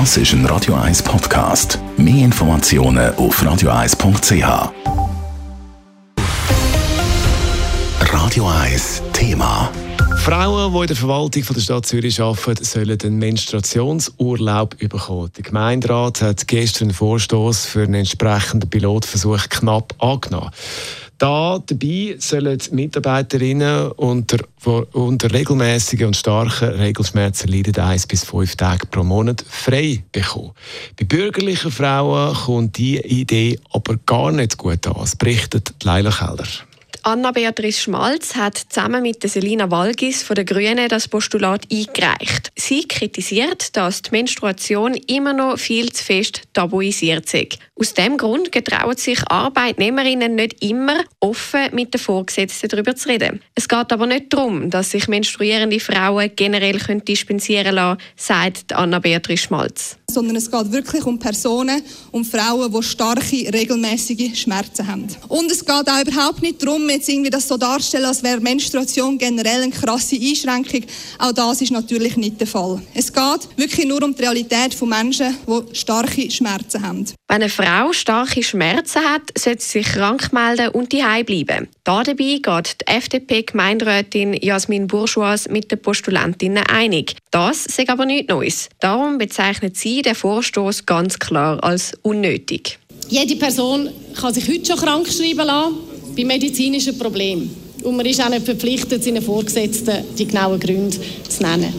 Das ist ein Radio 1 Podcast. Mehr Informationen auf radio1.ch. Radio 1 Thema. Frauen, die in der Verwaltung der Stadt Zürich arbeiten, sollen einen Menstruationsurlaub bekommen. Der Gemeinderat hat gestern einen Vorstoß für einen entsprechenden Pilotversuch knapp angenommen. Da dabei sollen Mitarbeiterinnen unter, unter regelmäßigen und starken Regelschmerzen leiden eins bis fünf Tage pro Monat frei bekommen. Bei bürgerlichen Frauen kommt diese Idee aber gar nicht gut an, berichtet Leila Keller. Anna-Beatrice Schmalz hat zusammen mit Selina Walgis von der Grünen das Postulat eingereicht. Sie kritisiert, dass die Menstruation immer noch viel zu fest tabuisiert ist. Aus diesem Grund getrauen sich Arbeitnehmerinnen nicht immer, offen mit den Vorgesetzten darüber zu reden. Es geht aber nicht darum, dass sich menstruierende Frauen generell dispensieren lassen können, sagt Anna-Beatrice Schmalz sondern es geht wirklich um Personen, um Frauen, die starke, regelmäßige Schmerzen haben. Und es geht auch überhaupt nicht darum, jetzt irgendwie das so darzustellen, als wäre Menstruation generell eine krasse Einschränkung. Auch das ist natürlich nicht der Fall. Es geht wirklich nur um die Realität von Menschen, die starke Schmerzen haben. Wenn eine Frau starke Schmerzen hat, sollte sie sich krank melden und daheim bleiben. Dabei geht die FDP-Gemeinderätin Jasmin Bourgeois mit den Postulentinnen einig. Das ist aber nichts Neues. Darum bezeichnet sie den Vorstoß ganz klar als unnötig. Jede Person kann sich heute schon krank schreiben lassen bei medizinischen Problemen. Und man ist auch nicht verpflichtet, seinen Vorgesetzten die genauen Gründe zu nennen.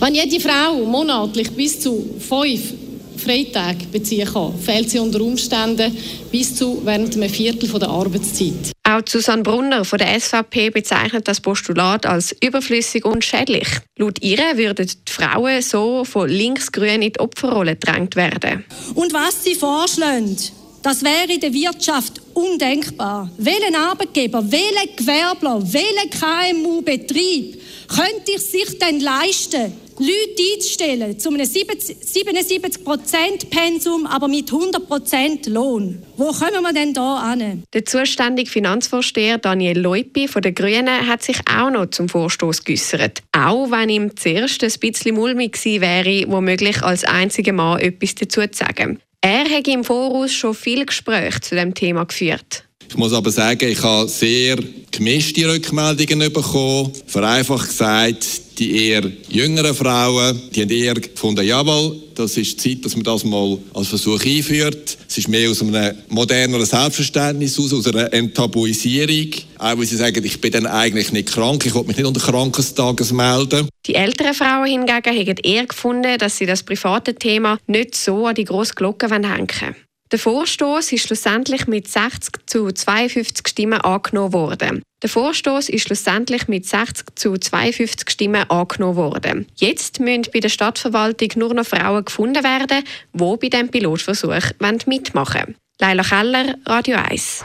Wenn jede Frau monatlich bis zu fünf Freitage beziehen kann, fehlt sie unter Umständen bis zu während einem Viertel der Arbeitszeit. Auch Susanne Brunner von der SVP bezeichnet das Postulat als überflüssig und schädlich. Laut ihr würden die Frauen so von linksgrün in die Opferrolle gedrängt werden. Und was sie vorschlagen, das wäre in der Wirtschaft undenkbar. Welchen Arbeitgeber, welcher Gewerbler, welcher KMU-Betrieb könnte sich denn leisten, Leute einzustellen zu einem 77%-Pensum, aber mit 100% Lohn. Wo kommen wir denn da an? Der zuständige Finanzvorsteher Daniel Leupi von den Grünen hat sich auch noch zum Vorstoß geäußert. Auch wenn ihm zuerst ein bisschen mulmig gewesen wäre, womöglich als einziger Mann etwas dazu zu sagen. Er hat im Voraus schon viele Gespräche zu dem Thema geführt. Ich muss aber sagen, ich habe sehr gemischte Rückmeldungen bekommen. Vereinfacht gesagt, die eher jüngeren Frauen, die haben eher gefunden, jawohl, das ist Zeit, dass man das mal als Versuch einführt. Es ist mehr aus einem moderneren Selbstverständnis aus, aus einer Enttabuisierung. Auch weil sie sagen, ich bin dann eigentlich nicht krank, ich will mich nicht unter Krankestages melden. Die älteren Frauen hingegen haben eher gefunden, dass sie das private Thema nicht so an die grosse Glocke hängen wollen. Der Vorstoß ist schlussendlich mit 60 zu 52 Stimmen angenommen worden. Der Vorstoß ist schlussendlich mit 60 zu 52 Stimmen angenommen worden. Jetzt müssen bei der Stadtverwaltung nur noch Frauen gefunden werden, die bei dem Pilotversuch mitmachen wollen. Leila Keller, Radio 1.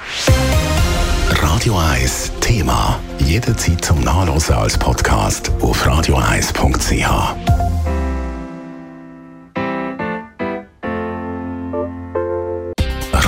Radio 1 Thema. Jederzeit zum Nachlesen als Podcast auf radio1.ch.